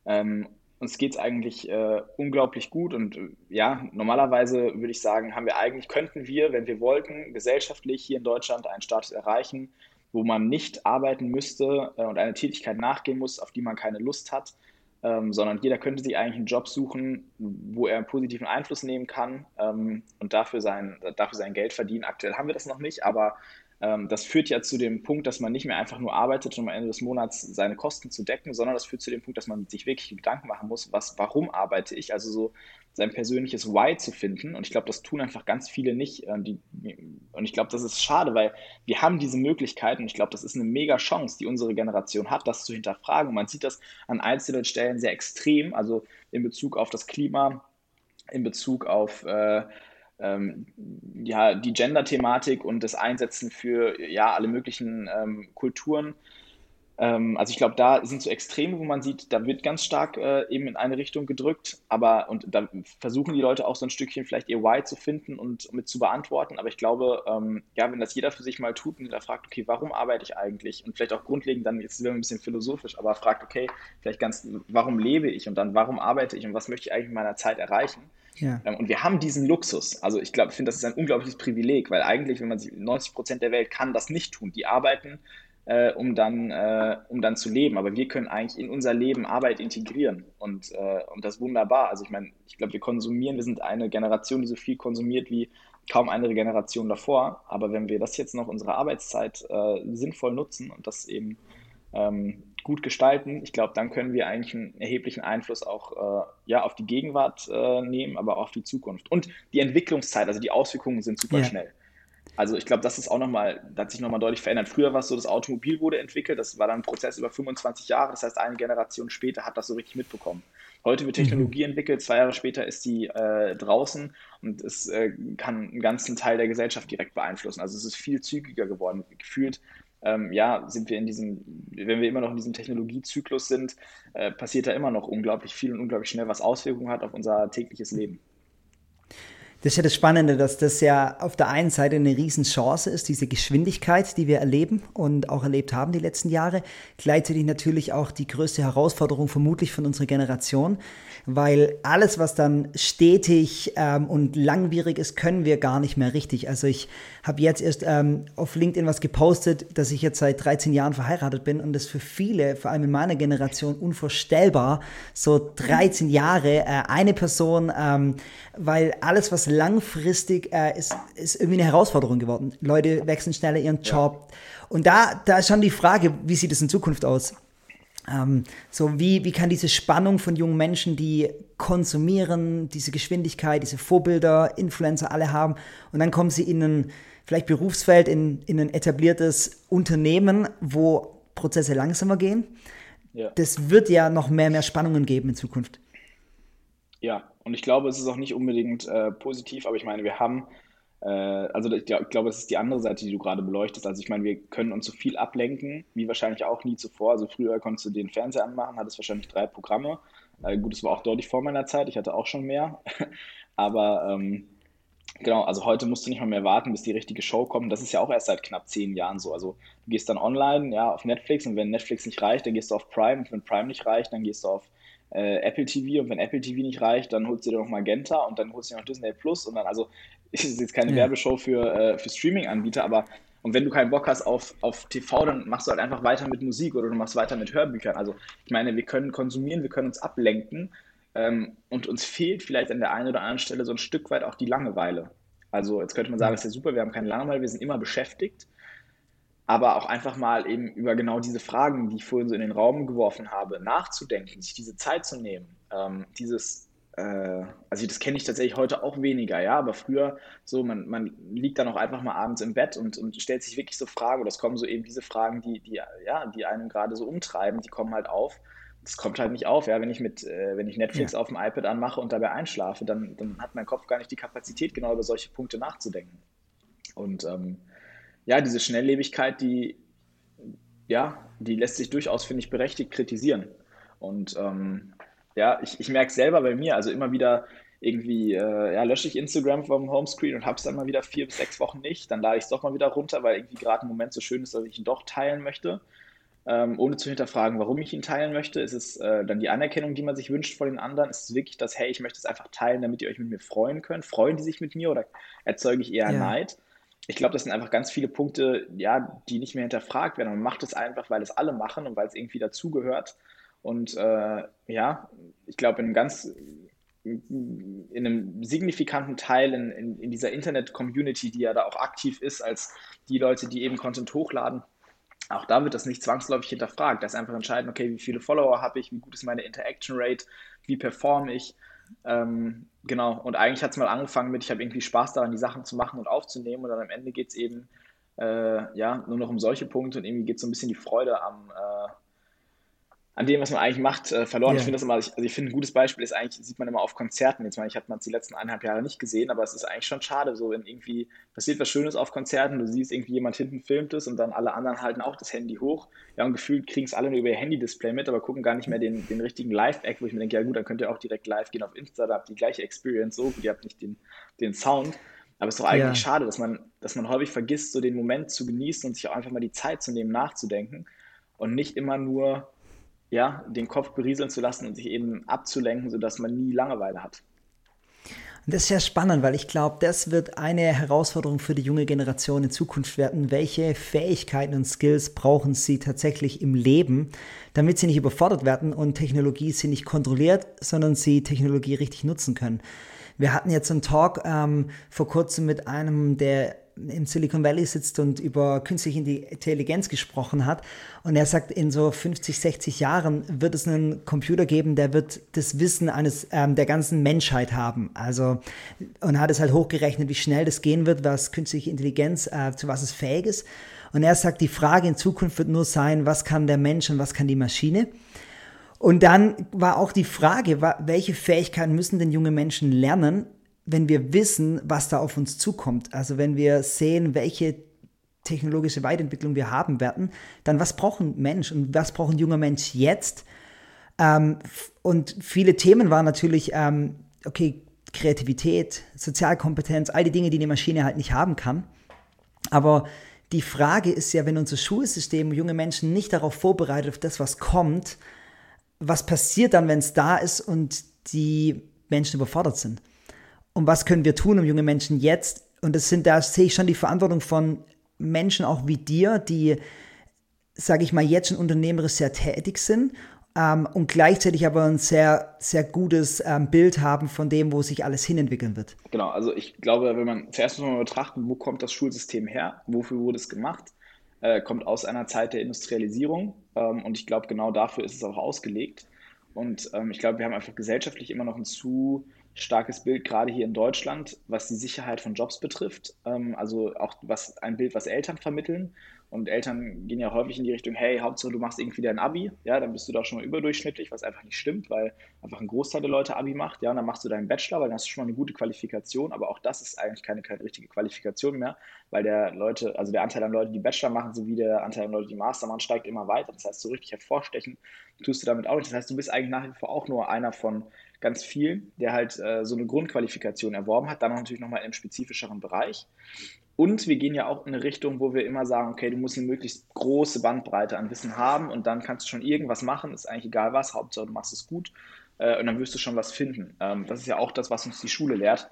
Ähm, uns geht es eigentlich äh, unglaublich gut und äh, ja, normalerweise würde ich sagen, haben wir eigentlich, könnten wir, wenn wir wollten, gesellschaftlich hier in Deutschland einen Status erreichen, wo man nicht arbeiten müsste äh, und eine Tätigkeit nachgehen muss, auf die man keine Lust hat, ähm, sondern jeder könnte sich eigentlich einen Job suchen, wo er einen positiven Einfluss nehmen kann ähm, und dafür sein, dafür sein Geld verdienen. Aktuell haben wir das noch nicht, aber ähm, das führt ja zu dem Punkt, dass man nicht mehr einfach nur arbeitet, um am Ende des Monats seine Kosten zu decken, sondern das führt zu dem Punkt, dass man sich wirklich Gedanken machen muss, was, warum arbeite ich? Also so sein persönliches Why zu finden. Und ich glaube, das tun einfach ganz viele nicht. Und, die, und ich glaube, das ist schade, weil wir haben diese Möglichkeiten. Und ich glaube, das ist eine mega Chance, die unsere Generation hat, das zu hinterfragen. Und man sieht das an einzelnen Stellen sehr extrem, also in Bezug auf das Klima, in Bezug auf äh, ähm, ja, die Gender-Thematik und das Einsetzen für ja, alle möglichen ähm, Kulturen. Ähm, also ich glaube, da sind so Extreme, wo man sieht, da wird ganz stark äh, eben in eine Richtung gedrückt, aber und da versuchen die Leute auch so ein Stückchen vielleicht ihr Why zu finden und mit zu beantworten. Aber ich glaube, ähm, ja, wenn das jeder für sich mal tut und da fragt, okay, warum arbeite ich eigentlich? Und vielleicht auch grundlegend dann, jetzt sind wir ein bisschen philosophisch, aber fragt, okay, vielleicht ganz, warum lebe ich und dann warum arbeite ich und was möchte ich eigentlich in meiner Zeit erreichen? Ja. Ähm, und wir haben diesen Luxus. Also ich glaube, ich finde, das ist ein unglaubliches Privileg, weil eigentlich, wenn man sich 90 Prozent der Welt kann das nicht tun. Die arbeiten, äh, um, dann, äh, um dann zu leben. Aber wir können eigentlich in unser Leben Arbeit integrieren und, äh, und das wunderbar. Also ich meine, ich glaube, wir konsumieren, wir sind eine Generation, die so viel konsumiert wie kaum eine Generation davor. Aber wenn wir das jetzt noch unsere Arbeitszeit äh, sinnvoll nutzen und das eben ähm, gut gestalten, ich glaube, dann können wir eigentlich einen erheblichen Einfluss auch äh, ja, auf die Gegenwart äh, nehmen, aber auch auf die Zukunft. Und die Entwicklungszeit, also die Auswirkungen sind super ja. schnell. Also ich glaube, das ist auch nochmal, das hat sich nochmal deutlich verändert. Früher war es so, das Automobil wurde entwickelt, das war dann ein Prozess über 25 Jahre, das heißt, eine Generation später hat das so richtig mitbekommen. Heute wird Technologie mhm. entwickelt, zwei Jahre später ist die äh, draußen und es äh, kann einen ganzen Teil der Gesellschaft direkt beeinflussen. Also es ist viel zügiger geworden. Gefühlt ähm, ja, sind wir in diesem, wenn wir immer noch in diesem Technologiezyklus sind, äh, passiert da immer noch unglaublich viel und unglaublich schnell, was Auswirkungen hat auf unser tägliches Leben. Das ist ja das Spannende, dass das ja auf der einen Seite eine Riesenchance ist, diese Geschwindigkeit, die wir erleben und auch erlebt haben die letzten Jahre. Gleichzeitig natürlich auch die größte Herausforderung vermutlich von unserer Generation, weil alles, was dann stetig ähm, und langwierig ist, können wir gar nicht mehr richtig. Also ich habe jetzt erst ähm, auf LinkedIn was gepostet, dass ich jetzt seit 13 Jahren verheiratet bin und das für viele, vor allem in meiner Generation, unvorstellbar, so 13 Jahre äh, eine Person, ähm, weil alles, was langfristig äh, ist, ist irgendwie eine Herausforderung geworden. Leute wechseln schneller ihren Job. Ja. Und da, da ist schon die Frage, wie sieht es in Zukunft aus? Ähm, so wie, wie kann diese Spannung von jungen Menschen, die konsumieren, diese Geschwindigkeit, diese Vorbilder, Influencer alle haben und dann kommen sie in ein vielleicht Berufsfeld, in, in ein etabliertes Unternehmen, wo Prozesse langsamer gehen. Ja. Das wird ja noch mehr, mehr Spannungen geben in Zukunft. Ja, und ich glaube, es ist auch nicht unbedingt äh, positiv, aber ich meine, wir haben äh, also ich, ich glaube, das ist die andere Seite, die du gerade beleuchtest. Also ich meine, wir können uns so viel ablenken, wie wahrscheinlich auch nie zuvor. Also früher konntest du den Fernseher anmachen, hattest wahrscheinlich drei Programme. Äh, gut, das war auch deutlich vor meiner Zeit, ich hatte auch schon mehr. (laughs) Aber ähm, genau, also heute musst du nicht mal mehr warten, bis die richtige Show kommt. Das ist ja auch erst seit knapp zehn Jahren so. Also du gehst dann online, ja, auf Netflix und wenn Netflix nicht reicht, dann gehst du auf Prime und wenn Prime nicht reicht, dann gehst du auf äh, Apple TV und wenn Apple TV nicht reicht, dann holst du dir noch Magenta und dann holst du dir noch Disney Plus und dann, also (laughs) ist jetzt keine ja. Werbeshow für, äh, für Streaming-Anbieter, aber und wenn du keinen Bock hast auf, auf TV, dann machst du halt einfach weiter mit Musik oder du machst weiter mit Hörbüchern. Also ich meine, wir können konsumieren, wir können uns ablenken ähm, und uns fehlt vielleicht an der einen oder anderen Stelle so ein Stück weit auch die Langeweile. Also jetzt könnte man sagen, das ist ja super, wir haben keine Langeweile, wir sind immer beschäftigt, aber auch einfach mal eben über genau diese Fragen, die ich vorhin so in den Raum geworfen habe, nachzudenken, sich diese Zeit zu nehmen, ähm, dieses äh, also das kenne ich tatsächlich heute auch weniger, ja, aber früher so, man, man liegt dann auch einfach mal abends im Bett und, und stellt sich wirklich so Fragen, oder es kommen so eben diese Fragen, die, die, ja, die einen gerade so umtreiben, die kommen halt auf. Das kommt halt nicht auf, ja, wenn ich mit, äh, wenn ich Netflix ja. auf dem iPad anmache und dabei einschlafe, dann, dann hat mein Kopf gar nicht die Kapazität, genau über solche Punkte nachzudenken. Und ähm, ja, diese Schnelllebigkeit, die, ja, die lässt sich durchaus, finde ich, berechtigt kritisieren. Und ähm, ja, ich, ich merke selber bei mir, also immer wieder irgendwie, äh, ja, lösche ich Instagram vom Homescreen und habe es dann mal wieder vier bis sechs Wochen nicht. Dann lade ich es doch mal wieder runter, weil irgendwie gerade ein Moment so schön ist, dass ich ihn doch teilen möchte. Ähm, ohne zu hinterfragen, warum ich ihn teilen möchte. Ist es äh, dann die Anerkennung, die man sich wünscht vor den anderen? Ist es wirklich das, hey, ich möchte es einfach teilen, damit ihr euch mit mir freuen könnt? Freuen die sich mit mir oder erzeuge ich eher ja. Neid? Ich glaube, das sind einfach ganz viele Punkte, ja, die nicht mehr hinterfragt werden. Man macht es einfach, weil es alle machen und weil es irgendwie dazugehört. Und äh, ja, ich glaube, in einem ganz in einem signifikanten Teil in, in, in dieser Internet-Community, die ja da auch aktiv ist, als die Leute, die eben Content hochladen, auch da wird das nicht zwangsläufig hinterfragt. Das ist einfach entscheidend, okay, wie viele Follower habe ich, wie gut ist meine Interaction Rate, wie performe ich. Ähm, genau, und eigentlich hat es mal angefangen mit, ich habe irgendwie Spaß daran, die Sachen zu machen und aufzunehmen. Und dann am Ende geht es eben äh, ja, nur noch um solche Punkte. Und irgendwie geht so ein bisschen die Freude am, äh, an dem, was man eigentlich macht, äh, verloren. Yeah. Ich finde das immer, also ich finde ein gutes Beispiel ist eigentlich, sieht man immer auf Konzerten. Jetzt meine ich, hat man es die letzten eineinhalb Jahre nicht gesehen, aber es ist eigentlich schon schade, so wenn irgendwie passiert was Schönes auf Konzerten, du siehst irgendwie jemand hinten filmt es und dann alle anderen halten auch das Handy hoch. Ja, und gefühlt kriegen es alle nur über ihr Handy-Display mit, aber gucken gar nicht mehr den, den richtigen Live-Act, wo ich mir denke, ja gut, dann könnt ihr auch direkt live gehen auf Insta, da habt ihr die gleiche Experience, so, ihr habt nicht den, den Sound. Aber es ist doch eigentlich ja. schade, dass man, dass man häufig vergisst, so den Moment zu genießen und sich auch einfach mal die Zeit zu nehmen, nachzudenken und nicht immer nur ja, den Kopf berieseln zu lassen und sich eben abzulenken, sodass man nie Langeweile hat. Und das ist ja spannend, weil ich glaube, das wird eine Herausforderung für die junge Generation in Zukunft werden. Welche Fähigkeiten und Skills brauchen sie tatsächlich im Leben, damit sie nicht überfordert werden und Technologie sie nicht kontrolliert, sondern sie Technologie richtig nutzen können. Wir hatten jetzt einen Talk ähm, vor kurzem mit einem der im Silicon Valley sitzt und über künstliche Intelligenz gesprochen hat. Und er sagt, in so 50, 60 Jahren wird es einen Computer geben, der wird das Wissen eines ähm, der ganzen Menschheit haben. Also und hat es halt hochgerechnet, wie schnell das gehen wird, was künstliche Intelligenz äh, zu was es fähig ist. Und er sagt, die Frage in Zukunft wird nur sein, was kann der Mensch und was kann die Maschine? Und dann war auch die Frage, welche Fähigkeiten müssen denn junge Menschen lernen, wenn wir wissen, was da auf uns zukommt, also wenn wir sehen, welche technologische Weiterentwicklung wir haben werden, dann was braucht ein Mensch und was braucht ein junger Mensch jetzt? Ähm, und viele Themen waren natürlich, ähm, okay, Kreativität, Sozialkompetenz, all die Dinge, die eine Maschine halt nicht haben kann. Aber die Frage ist ja, wenn unser Schulsystem junge Menschen nicht darauf vorbereitet, auf das, was kommt, was passiert dann, wenn es da ist und die Menschen überfordert sind? Und was können wir tun, um junge Menschen jetzt, und das sind, da sehe ich schon die Verantwortung von Menschen auch wie dir, die, sage ich mal, jetzt schon unternehmerisch sehr tätig sind ähm, und gleichzeitig aber ein sehr, sehr gutes ähm, Bild haben von dem, wo sich alles hinentwickeln wird. Genau, also ich glaube, wenn man zuerst muss man betrachten, wo kommt das Schulsystem her, wofür wurde es gemacht, äh, kommt aus einer Zeit der Industrialisierung ähm, und ich glaube, genau dafür ist es auch ausgelegt. Und ähm, ich glaube, wir haben einfach gesellschaftlich immer noch ein zu starkes Bild, gerade hier in Deutschland, was die Sicherheit von Jobs betrifft. Ähm, also auch was ein Bild, was Eltern vermitteln. Und Eltern gehen ja häufig in die Richtung, hey, Hauptsache du machst irgendwie dein Abi, ja, dann bist du doch schon mal überdurchschnittlich, was einfach nicht stimmt, weil einfach ein Großteil der Leute Abi macht, ja, und dann machst du deinen Bachelor, weil dann hast du schon mal eine gute Qualifikation, aber auch das ist eigentlich keine, keine richtige Qualifikation mehr, weil der Leute, also der Anteil an Leuten, die Bachelor machen, sowie der Anteil an Leuten, die Master machen, steigt immer weiter. Das heißt, so richtig hervorstechen tust du damit auch nicht. Das heißt, du bist eigentlich nach wie vor auch nur einer von ganz viel, der halt äh, so eine Grundqualifikation erworben hat, dann natürlich nochmal im spezifischeren Bereich. Und wir gehen ja auch in eine Richtung, wo wir immer sagen, okay, du musst eine möglichst große Bandbreite an Wissen haben und dann kannst du schon irgendwas machen, ist eigentlich egal was, Hauptsache du machst es gut äh, und dann wirst du schon was finden. Ähm, das ist ja auch das, was uns die Schule lehrt.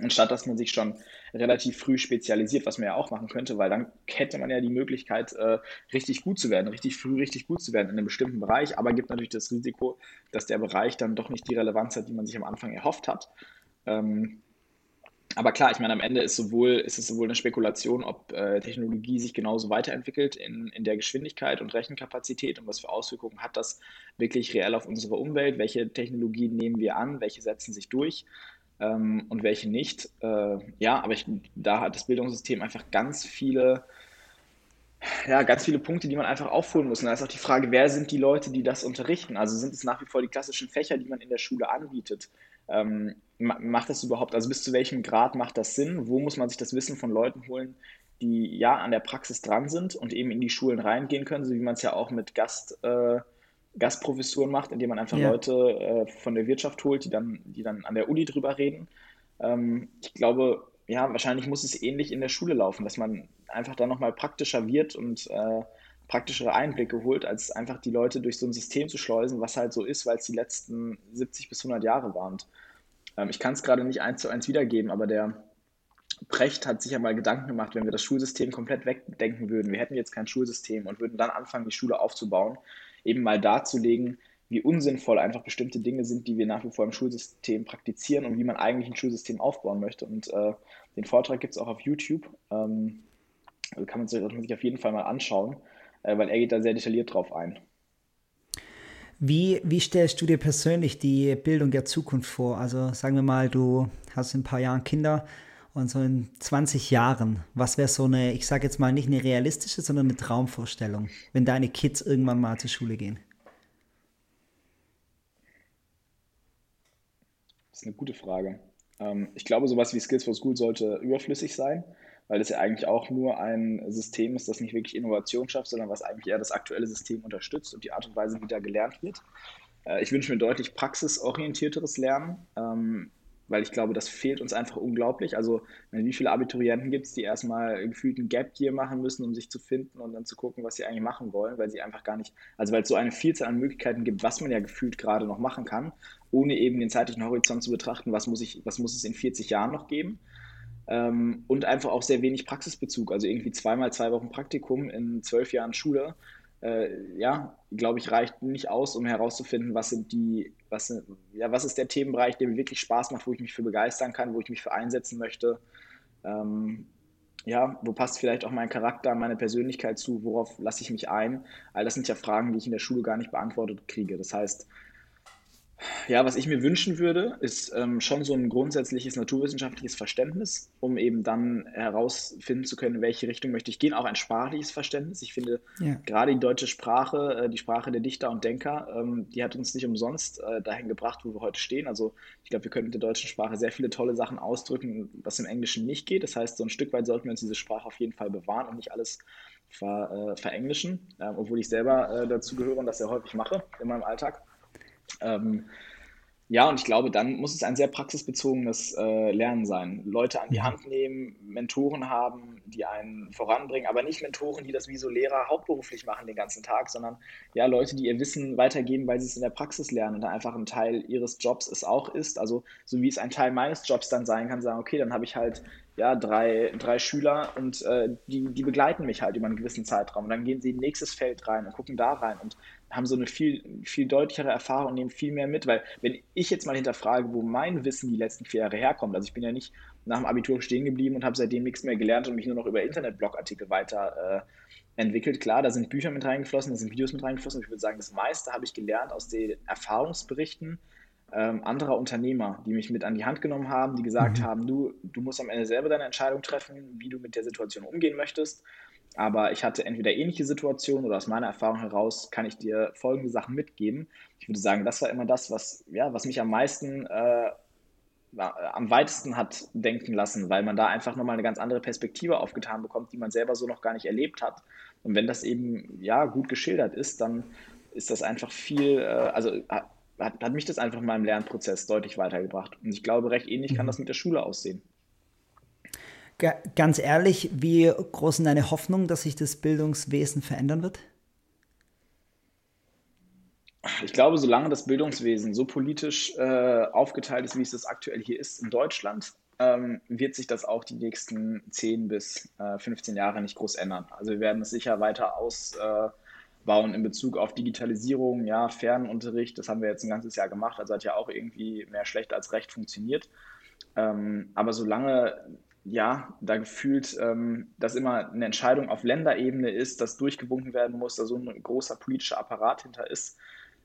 Anstatt dass man sich schon relativ früh spezialisiert, was man ja auch machen könnte, weil dann hätte man ja die Möglichkeit, äh, richtig gut zu werden, richtig früh richtig gut zu werden in einem bestimmten Bereich, aber gibt natürlich das Risiko, dass der Bereich dann doch nicht die Relevanz hat, die man sich am Anfang erhofft hat. Ähm, aber klar, ich meine, am Ende ist, sowohl, ist es sowohl eine Spekulation, ob äh, Technologie sich genauso weiterentwickelt in, in der Geschwindigkeit und Rechenkapazität und was für Auswirkungen hat das wirklich reell auf unsere Umwelt, welche Technologien nehmen wir an, welche setzen sich durch ähm, und welche nicht. Äh, ja, aber ich, da hat das Bildungssystem einfach ganz viele, ja, ganz viele Punkte, die man einfach aufholen muss. Und da ist auch die Frage, wer sind die Leute, die das unterrichten? Also sind es nach wie vor die klassischen Fächer, die man in der Schule anbietet? Ähm, macht das überhaupt, also bis zu welchem Grad macht das Sinn? Wo muss man sich das Wissen von Leuten holen, die ja an der Praxis dran sind und eben in die Schulen reingehen können, so wie man es ja auch mit Gast, äh, Gastprofessuren macht, indem man einfach ja. Leute äh, von der Wirtschaft holt, die dann, die dann an der Uni drüber reden. Ähm, ich glaube, ja, wahrscheinlich muss es ähnlich in der Schule laufen, dass man einfach dann nochmal praktischer wird und äh, praktischere Einblicke holt, als einfach die Leute durch so ein System zu schleusen, was halt so ist, weil es die letzten 70 bis 100 Jahre waren. Ähm, ich kann es gerade nicht eins zu eins wiedergeben, aber der, Precht hat sich ja mal Gedanken gemacht, wenn wir das Schulsystem komplett wegdenken würden. Wir hätten jetzt kein Schulsystem und würden dann anfangen, die Schule aufzubauen, eben mal darzulegen, wie unsinnvoll einfach bestimmte Dinge sind, die wir nach wie vor im Schulsystem praktizieren und wie man eigentlich ein Schulsystem aufbauen möchte. Und äh, den Vortrag gibt es auch auf YouTube. Ähm, also kann man sich, man sich auf jeden Fall mal anschauen, äh, weil er geht da sehr detailliert drauf ein. Wie, wie stellst du dir persönlich die Bildung der Zukunft vor? Also sagen wir mal, du hast in ein paar Jahren Kinder und so in 20 Jahren, was wäre so eine, ich sage jetzt mal nicht eine realistische, sondern eine Traumvorstellung, wenn deine Kids irgendwann mal zur Schule gehen? Das ist eine gute Frage. Ähm, ich glaube, sowas wie Skills for School sollte überflüssig sein, weil es ja eigentlich auch nur ein System ist, das nicht wirklich Innovation schafft, sondern was eigentlich eher das aktuelle System unterstützt und die Art und Weise, wie da gelernt wird. Äh, ich wünsche mir deutlich praxisorientierteres Lernen. Weil ich glaube, das fehlt uns einfach unglaublich. Also, wie viele Abiturienten gibt es, die erstmal gefühlt ein Gap Year machen müssen, um sich zu finden und dann zu gucken, was sie eigentlich machen wollen, weil sie einfach gar nicht, also weil es so eine Vielzahl an Möglichkeiten gibt, was man ja gefühlt gerade noch machen kann, ohne eben den zeitlichen Horizont zu betrachten, was muss, ich, was muss es in 40 Jahren noch geben. Ähm, und einfach auch sehr wenig Praxisbezug, also irgendwie zweimal zwei Wochen Praktikum in zwölf Jahren Schule äh, ja, glaube ich, reicht nicht aus, um herauszufinden, was sind die, was, ja, was ist der Themenbereich, der mir wirklich Spaß macht, wo ich mich für begeistern kann, wo ich mich für einsetzen möchte. Ähm, ja, wo passt vielleicht auch mein Charakter, meine Persönlichkeit zu, worauf lasse ich mich ein? All das sind ja Fragen, die ich in der Schule gar nicht beantwortet kriege. Das heißt, ja, was ich mir wünschen würde, ist ähm, schon so ein grundsätzliches naturwissenschaftliches Verständnis, um eben dann herausfinden zu können, in welche Richtung möchte ich gehen. Auch ein sprachliches Verständnis. Ich finde, ja. gerade die deutsche Sprache, äh, die Sprache der Dichter und Denker, ähm, die hat uns nicht umsonst äh, dahin gebracht, wo wir heute stehen. Also ich glaube, wir können mit der deutschen Sprache sehr viele tolle Sachen ausdrücken, was im Englischen nicht geht. Das heißt, so ein Stück weit sollten wir uns diese Sprache auf jeden Fall bewahren und nicht alles ver, äh, verenglischen, äh, obwohl ich selber äh, dazu gehöre und das sehr häufig mache in meinem Alltag. Ähm, ja, und ich glaube, dann muss es ein sehr praxisbezogenes äh, Lernen sein. Leute an die mhm. Hand nehmen, Mentoren haben, die einen voranbringen, aber nicht Mentoren, die das wie so Lehrer hauptberuflich machen den ganzen Tag, sondern ja, Leute, die ihr Wissen weitergeben, weil sie es in der Praxis lernen und einfach ein Teil ihres Jobs es auch ist. Also so wie es ein Teil meines Jobs dann sein kann, sagen, okay, dann habe ich halt ja, drei, drei Schüler und äh, die, die begleiten mich halt über einen gewissen Zeitraum. Und dann gehen sie in nächstes Feld rein und gucken da rein und haben so eine viel, viel deutlichere Erfahrung und nehmen viel mehr mit. Weil wenn ich jetzt mal hinterfrage, wo mein Wissen die letzten vier Jahre herkommt, also ich bin ja nicht nach dem Abitur stehen geblieben und habe seitdem nichts mehr gelernt und mich nur noch über Internetblogartikel weiter äh, entwickelt. Klar, da sind Bücher mit reingeflossen, da sind Videos mit reingeflossen. Ich würde sagen, das meiste habe ich gelernt aus den Erfahrungsberichten ähm, anderer Unternehmer, die mich mit an die Hand genommen haben, die gesagt mhm. haben, du, du musst am Ende selber deine Entscheidung treffen, wie du mit der Situation umgehen möchtest. Aber ich hatte entweder ähnliche Situationen oder aus meiner Erfahrung heraus kann ich dir folgende Sachen mitgeben. Ich würde sagen, das war immer das, was, ja, was mich am meisten, äh, am weitesten hat denken lassen, weil man da einfach nochmal eine ganz andere Perspektive aufgetan bekommt, die man selber so noch gar nicht erlebt hat. Und wenn das eben ja gut geschildert ist, dann ist das einfach viel, äh, also hat, hat mich das einfach in meinem Lernprozess deutlich weitergebracht. Und ich glaube, recht ähnlich kann mhm. das mit der Schule aussehen. Ganz ehrlich, wie groß ist deine Hoffnung, dass sich das Bildungswesen verändern wird? Ich glaube, solange das Bildungswesen so politisch äh, aufgeteilt ist, wie es das aktuell hier ist in Deutschland, ähm, wird sich das auch die nächsten 10 bis äh, 15 Jahre nicht groß ändern. Also wir werden es sicher weiter aus, äh, in Bezug auf Digitalisierung, ja, Fernunterricht, das haben wir jetzt ein ganzes Jahr gemacht, also hat ja auch irgendwie mehr schlecht als recht funktioniert. Ähm, aber solange ja, da gefühlt, ähm, dass immer eine Entscheidung auf Länderebene ist, dass durchgewunken werden muss, da so ein großer politischer Apparat hinter ist,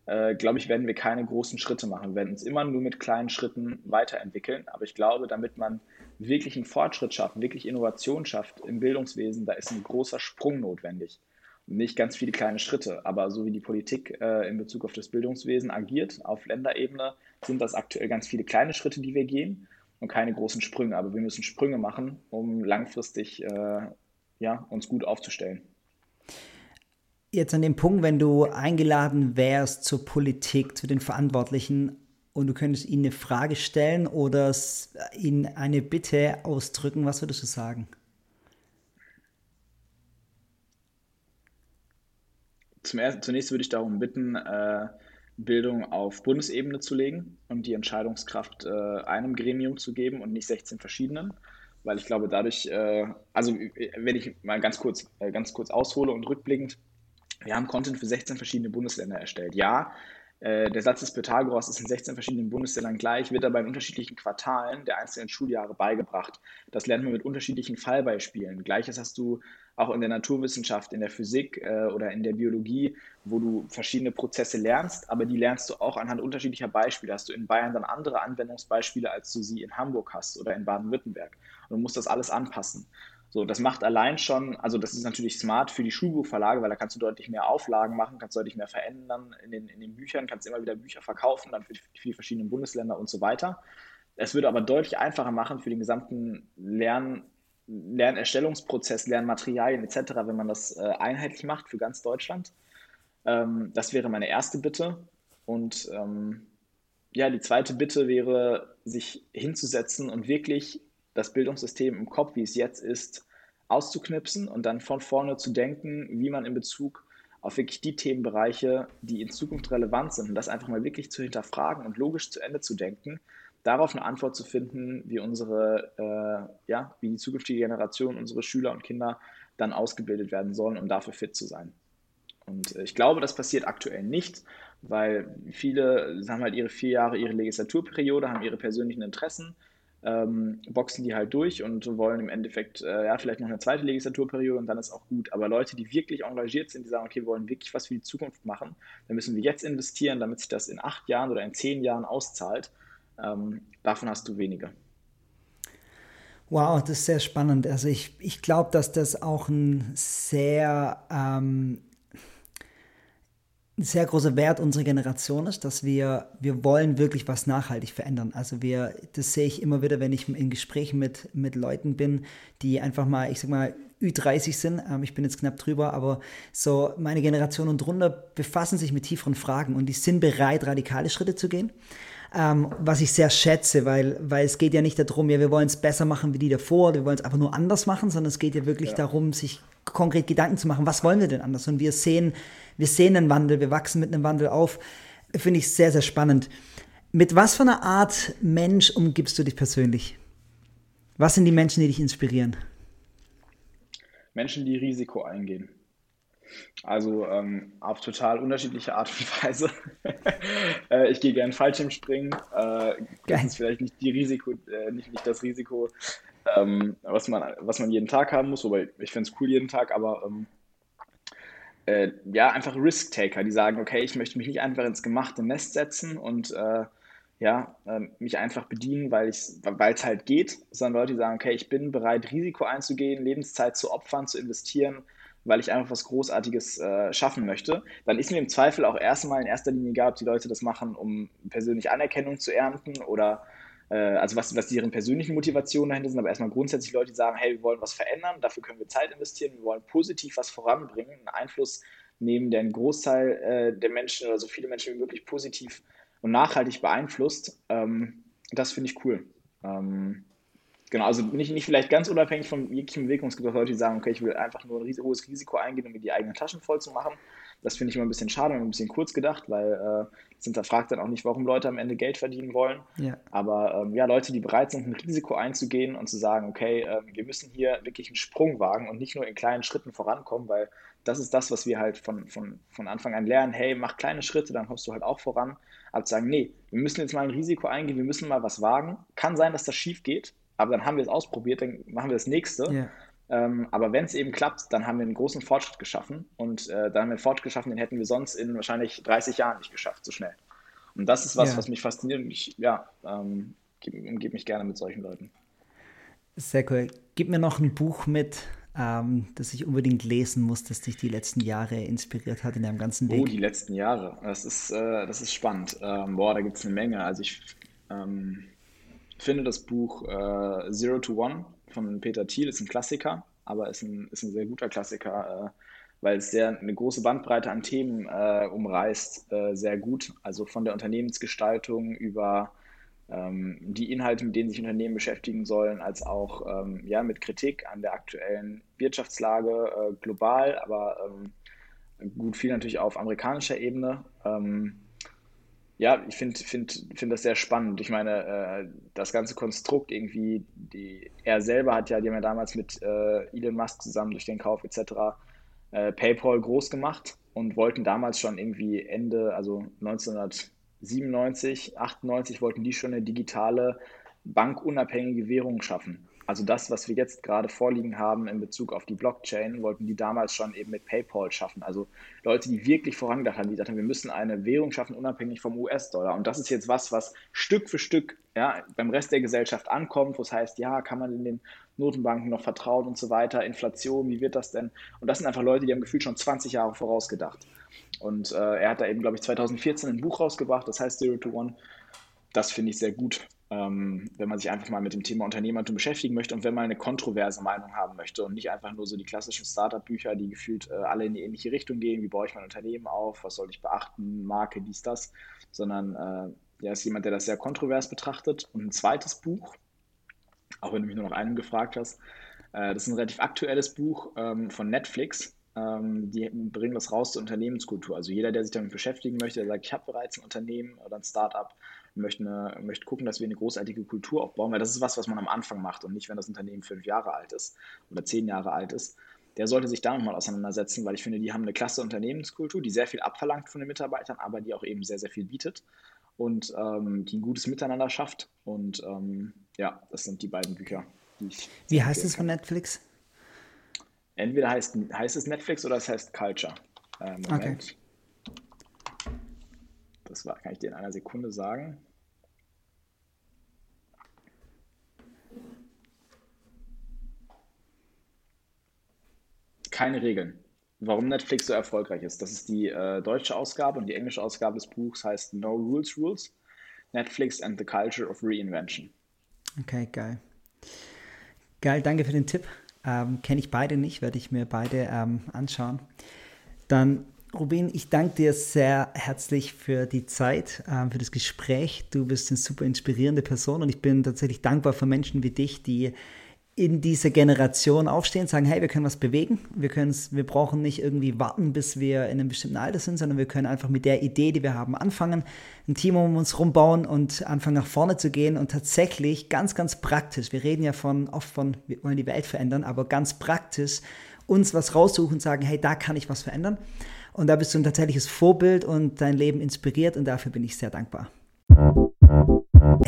äh, glaube ich, werden wir keine großen Schritte machen. Wir werden uns immer nur mit kleinen Schritten weiterentwickeln. Aber ich glaube, damit man wirklich einen Fortschritt schafft, wirklich Innovation schafft im Bildungswesen, da ist ein großer Sprung notwendig nicht ganz viele kleine Schritte, aber so wie die Politik äh, in Bezug auf das Bildungswesen agiert, auf Länderebene, sind das aktuell ganz viele kleine Schritte, die wir gehen und keine großen Sprünge. Aber wir müssen Sprünge machen, um langfristig äh, ja, uns gut aufzustellen. Jetzt an dem Punkt, wenn du eingeladen wärst zur Politik, zu den Verantwortlichen und du könntest ihnen eine Frage stellen oder ihnen eine Bitte ausdrücken, was würdest du sagen? zum ersten, zunächst würde ich darum bitten, äh, Bildung auf Bundesebene zu legen und die Entscheidungskraft äh, einem Gremium zu geben und nicht 16 verschiedenen. weil ich glaube, dadurch, äh, also wenn ich mal ganz kurz, äh, ganz kurz aushole und rückblickend, wir haben Content für 16 verschiedene Bundesländer erstellt. Ja, äh, der Satz des Pythagoras ist in 16 verschiedenen Bundesländern gleich, wird aber in unterschiedlichen Quartalen der einzelnen Schuljahre beigebracht. Das lernt man mit unterschiedlichen Fallbeispielen. Gleiches hast du auch in der Naturwissenschaft, in der Physik äh, oder in der Biologie, wo du verschiedene Prozesse lernst, aber die lernst du auch anhand unterschiedlicher Beispiele. Hast du in Bayern dann andere Anwendungsbeispiele, als du sie in Hamburg hast oder in Baden-Württemberg. Und du musst das alles anpassen. So, das macht allein schon, also das ist natürlich smart für die Schulbuchverlage, weil da kannst du deutlich mehr Auflagen machen, kannst deutlich mehr verändern in den, in den Büchern, kannst immer wieder Bücher verkaufen, dann für die, für die verschiedenen Bundesländer und so weiter. Es würde aber deutlich einfacher machen für den gesamten Lern, Lernerstellungsprozess, Lernmaterialien etc., wenn man das äh, einheitlich macht für ganz Deutschland. Ähm, das wäre meine erste Bitte. Und ähm, ja, die zweite Bitte wäre, sich hinzusetzen und wirklich das Bildungssystem im Kopf, wie es jetzt ist, auszuknipsen und dann von vorne zu denken, wie man in Bezug auf wirklich die Themenbereiche, die in Zukunft relevant sind, und das einfach mal wirklich zu hinterfragen und logisch zu Ende zu denken, darauf eine Antwort zu finden, wie unsere, äh, ja, wie die zukünftige Generation, unsere Schüler und Kinder dann ausgebildet werden sollen, um dafür fit zu sein. Und äh, ich glaube, das passiert aktuell nicht, weil viele haben halt ihre vier Jahre, ihre Legislaturperiode, haben ihre persönlichen Interessen, ähm, boxen die halt durch und wollen im Endeffekt äh, ja, vielleicht noch eine zweite Legislaturperiode und dann ist auch gut. Aber Leute, die wirklich engagiert sind, die sagen, okay, wir wollen wirklich was für die Zukunft machen, dann müssen wir jetzt investieren, damit sich das in acht Jahren oder in zehn Jahren auszahlt. Ähm, davon hast du weniger. Wow, das ist sehr spannend. Also ich, ich glaube, dass das auch ein sehr ähm, sehr großer Wert unserer Generation ist, dass wir, wir wollen wirklich was nachhaltig verändern. Also wir, das sehe ich immer wieder, wenn ich in Gesprächen mit, mit Leuten bin, die einfach mal, ich sag mal, Ü30 sind. Ähm, ich bin jetzt knapp drüber, aber so meine Generation und drunter befassen sich mit tieferen Fragen und die sind bereit, radikale Schritte zu gehen. Ähm, was ich sehr schätze, weil, weil es geht ja nicht darum, ja, wir wollen es besser machen wie die davor, wir wollen es einfach nur anders machen, sondern es geht ja wirklich ja. darum, sich konkret Gedanken zu machen, was wollen wir denn anders? Und wir sehen, wir sehen einen Wandel, wir wachsen mit einem Wandel auf. Finde ich sehr, sehr spannend. Mit was für einer Art Mensch umgibst du dich persönlich? Was sind die Menschen, die dich inspirieren? Menschen, die Risiko eingehen. Also ähm, auf total unterschiedliche Art und Weise. (laughs) äh, ich gehe gerne Fallschirmspringen. Äh, das ist vielleicht nicht, die Risiko, äh, nicht, nicht das Risiko, ähm, was, man, was man jeden Tag haben muss, wobei ich finde es cool jeden Tag, aber ähm, äh, ja, einfach Risk-Taker, die sagen, okay, ich möchte mich nicht einfach ins gemachte Nest setzen und äh, ja, äh, mich einfach bedienen, weil es halt geht, sondern Leute, die sagen, okay, ich bin bereit, Risiko einzugehen, Lebenszeit zu opfern, zu investieren, weil ich einfach was Großartiges äh, schaffen möchte, dann ist mir im Zweifel auch erstmal in erster Linie egal, ob die Leute das machen, um persönlich Anerkennung zu ernten oder äh, also was, was deren persönlichen Motivationen dahinter sind, aber erstmal grundsätzlich Leute, die sagen, hey, wir wollen was verändern, dafür können wir Zeit investieren, wir wollen positiv was voranbringen, einen Einfluss nehmen, der einen Großteil äh, der Menschen oder so viele Menschen wie möglich positiv und nachhaltig beeinflusst. Ähm, das finde ich cool. Ähm, genau, also nicht, nicht vielleicht ganz unabhängig von jeglichem Bewegung. Es gibt auch Leute, die sagen, okay, ich will einfach nur ein hohes Risiko eingehen, um mir die eigenen Taschen voll zu machen. Das finde ich immer ein bisschen schade und ein bisschen kurz gedacht, weil äh, es hinterfragt dann auch nicht, warum Leute am Ende Geld verdienen wollen. Ja. Aber ähm, ja, Leute, die bereit sind, ein Risiko einzugehen und zu sagen, okay, äh, wir müssen hier wirklich einen Sprung wagen und nicht nur in kleinen Schritten vorankommen, weil das ist das, was wir halt von, von, von Anfang an lernen. Hey, mach kleine Schritte, dann kommst du halt auch voran. Aber zu sagen, nee, wir müssen jetzt mal ein Risiko eingehen, wir müssen mal was wagen. Kann sein, dass das schief geht, aber dann haben wir es ausprobiert, dann machen wir das nächste. Yeah. Ähm, aber wenn es eben klappt, dann haben wir einen großen Fortschritt geschaffen und äh, dann haben wir einen Fortschritt geschaffen, den hätten wir sonst in wahrscheinlich 30 Jahren nicht geschafft, so schnell. Und das ist was, ja. was mich fasziniert und ich, ja, ähm, umgebe mich gerne mit solchen Leuten. Sehr cool. Gib mir noch ein Buch mit, ähm, das ich unbedingt lesen muss, das dich die letzten Jahre inspiriert hat in deinem ganzen Weg. Oh, die letzten Jahre. Das ist, äh, das ist spannend. Ähm, boah, da gibt es eine Menge. Also ich ähm, finde das Buch äh, Zero to One von Peter Thiel ist ein Klassiker, aber ist ein, ist ein sehr guter Klassiker, äh, weil es sehr eine große Bandbreite an Themen äh, umreißt, äh, sehr gut. Also von der Unternehmensgestaltung über ähm, die Inhalte, mit denen sich Unternehmen beschäftigen sollen, als auch ähm, ja, mit Kritik an der aktuellen Wirtschaftslage äh, global, aber ähm, gut viel natürlich auf amerikanischer Ebene. Ähm, ja, ich finde find, find das sehr spannend. Ich meine, äh, das ganze Konstrukt irgendwie, die, er selber hat ja, die haben ja damals mit äh, Elon Musk zusammen durch den Kauf etc. Äh, PayPal groß gemacht und wollten damals schon irgendwie Ende, also 1997, 98 wollten die schon eine digitale, bankunabhängige Währung schaffen. Also das, was wir jetzt gerade vorliegen haben in Bezug auf die Blockchain, wollten die damals schon eben mit PayPal schaffen. Also Leute, die wirklich vorangedacht haben, die dachten, wir müssen eine Währung schaffen, unabhängig vom US-Dollar. Und das ist jetzt was, was Stück für Stück ja, beim Rest der Gesellschaft ankommt, wo es heißt, ja, kann man in den Notenbanken noch vertrauen und so weiter, Inflation, wie wird das denn? Und das sind einfach Leute, die haben gefühlt schon 20 Jahre vorausgedacht. Und äh, er hat da eben, glaube ich, 2014 ein Buch rausgebracht, das heißt Zero to One. Das finde ich sehr gut ähm, wenn man sich einfach mal mit dem Thema Unternehmertum beschäftigen möchte und wenn man eine kontroverse Meinung haben möchte und nicht einfach nur so die klassischen Startup-Bücher, die gefühlt äh, alle in die ähnliche Richtung gehen, wie baue ich mein Unternehmen auf, was soll ich beachten, Marke, dies, das, sondern äh, ja, ist jemand, der das sehr kontrovers betrachtet. Und ein zweites Buch, auch wenn du mich nur nach einem gefragt hast, äh, das ist ein relativ aktuelles Buch ähm, von Netflix, ähm, die bringen das raus zur Unternehmenskultur. Also jeder, der sich damit beschäftigen möchte, der sagt, ich habe bereits ein Unternehmen oder ein Startup, möchte, eine, möchte gucken, dass wir eine großartige Kultur aufbauen, weil das ist was, was man am Anfang macht und nicht, wenn das Unternehmen fünf Jahre alt ist oder zehn Jahre alt ist. Der sollte sich damit mal auseinandersetzen, weil ich finde, die haben eine klasse Unternehmenskultur, die sehr viel abverlangt von den Mitarbeitern, aber die auch eben sehr, sehr viel bietet und ähm, die ein gutes Miteinander schafft. Und ähm, ja, das sind die beiden Bücher, die ich. Wie heißt es von Netflix? Entweder heißt, heißt es Netflix oder es heißt Culture. Äh, Moment. Okay. Das war, kann ich dir in einer Sekunde sagen. Keine Regeln. Warum Netflix so erfolgreich ist. Das ist die äh, deutsche Ausgabe und die englische Ausgabe des Buchs heißt No Rules Rules. Netflix and the Culture of Reinvention. Okay, geil. Geil, danke für den Tipp. Ähm, Kenne ich beide nicht, werde ich mir beide ähm, anschauen. Dann Rubin, ich danke dir sehr herzlich für die Zeit, äh, für das Gespräch. Du bist eine super inspirierende Person und ich bin tatsächlich dankbar für Menschen wie dich, die in dieser Generation aufstehen, sagen, hey, wir können was bewegen, wir, wir brauchen nicht irgendwie warten, bis wir in einem bestimmten Alter sind, sondern wir können einfach mit der Idee, die wir haben, anfangen, ein Team um uns rumbauen und anfangen nach vorne zu gehen und tatsächlich ganz, ganz praktisch, wir reden ja von, oft von, wir wollen die Welt verändern, aber ganz praktisch uns was raussuchen und sagen, hey, da kann ich was verändern. Und da bist du ein tatsächliches Vorbild und dein Leben inspiriert und dafür bin ich sehr dankbar.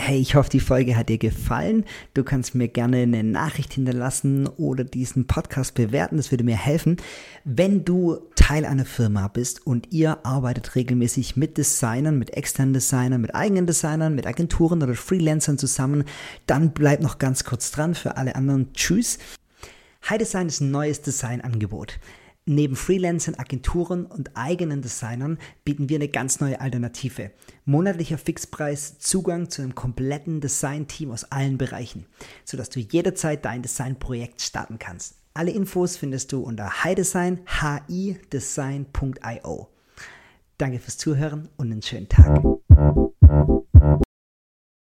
Hey, ich hoffe, die Folge hat dir gefallen. Du kannst mir gerne eine Nachricht hinterlassen oder diesen Podcast bewerten. Das würde mir helfen. Wenn du Teil einer Firma bist und ihr arbeitet regelmäßig mit Designern, mit externen Designern, mit eigenen Designern, mit Agenturen oder Freelancern zusammen, dann bleib noch ganz kurz dran. Für alle anderen, tschüss. High Design ist ein neues Designangebot. Neben Freelancern, Agenturen und eigenen Designern bieten wir eine ganz neue Alternative. Monatlicher Fixpreis, Zugang zu einem kompletten Design-Team aus allen Bereichen, sodass du jederzeit dein Designprojekt starten kannst. Alle Infos findest du unter hidesign, hidesign.io. Danke fürs Zuhören und einen schönen Tag.